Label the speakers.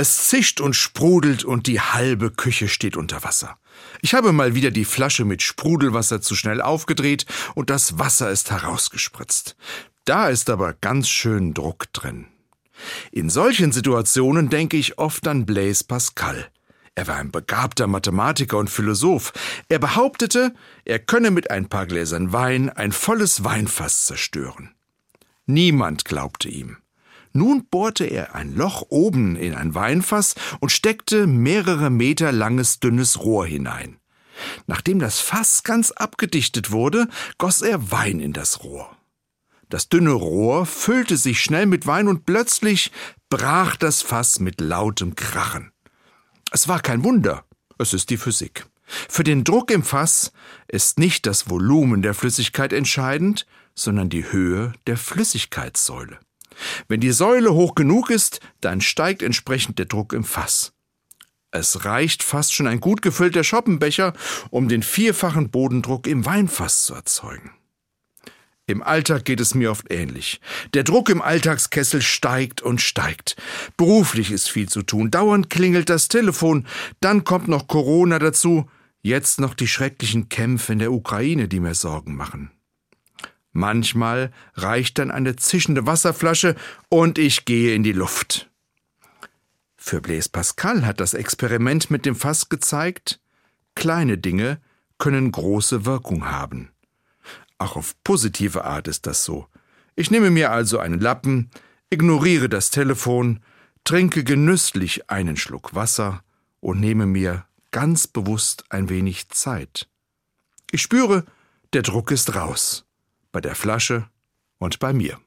Speaker 1: Es zischt und sprudelt und die halbe Küche steht unter Wasser. Ich habe mal wieder die Flasche mit Sprudelwasser zu schnell aufgedreht und das Wasser ist herausgespritzt. Da ist aber ganz schön Druck drin. In solchen Situationen denke ich oft an Blaise Pascal. Er war ein begabter Mathematiker und Philosoph. Er behauptete, er könne mit ein paar Gläsern Wein ein volles Weinfass zerstören. Niemand glaubte ihm. Nun bohrte er ein Loch oben in ein Weinfass und steckte mehrere Meter langes dünnes Rohr hinein. Nachdem das Fass ganz abgedichtet wurde, goss er Wein in das Rohr. Das dünne Rohr füllte sich schnell mit Wein und plötzlich brach das Fass mit lautem Krachen. Es war kein Wunder, es ist die Physik. Für den Druck im Fass ist nicht das Volumen der Flüssigkeit entscheidend, sondern die Höhe der Flüssigkeitssäule. Wenn die Säule hoch genug ist, dann steigt entsprechend der Druck im Fass. Es reicht fast schon ein gut gefüllter Schoppenbecher, um den vierfachen Bodendruck im Weinfass zu erzeugen. Im Alltag geht es mir oft ähnlich. Der Druck im Alltagskessel steigt und steigt. Beruflich ist viel zu tun. Dauernd klingelt das Telefon. Dann kommt noch Corona dazu. Jetzt noch die schrecklichen Kämpfe in der Ukraine, die mir Sorgen machen. Manchmal reicht dann eine zischende Wasserflasche und ich gehe in die Luft. Für Blaise Pascal hat das Experiment mit dem Fass gezeigt, kleine Dinge können große Wirkung haben. Auch auf positive Art ist das so. Ich nehme mir also einen Lappen, ignoriere das Telefon, trinke genüsslich einen Schluck Wasser und nehme mir ganz bewusst ein wenig Zeit. Ich spüre, der Druck ist raus, bei der Flasche und bei mir.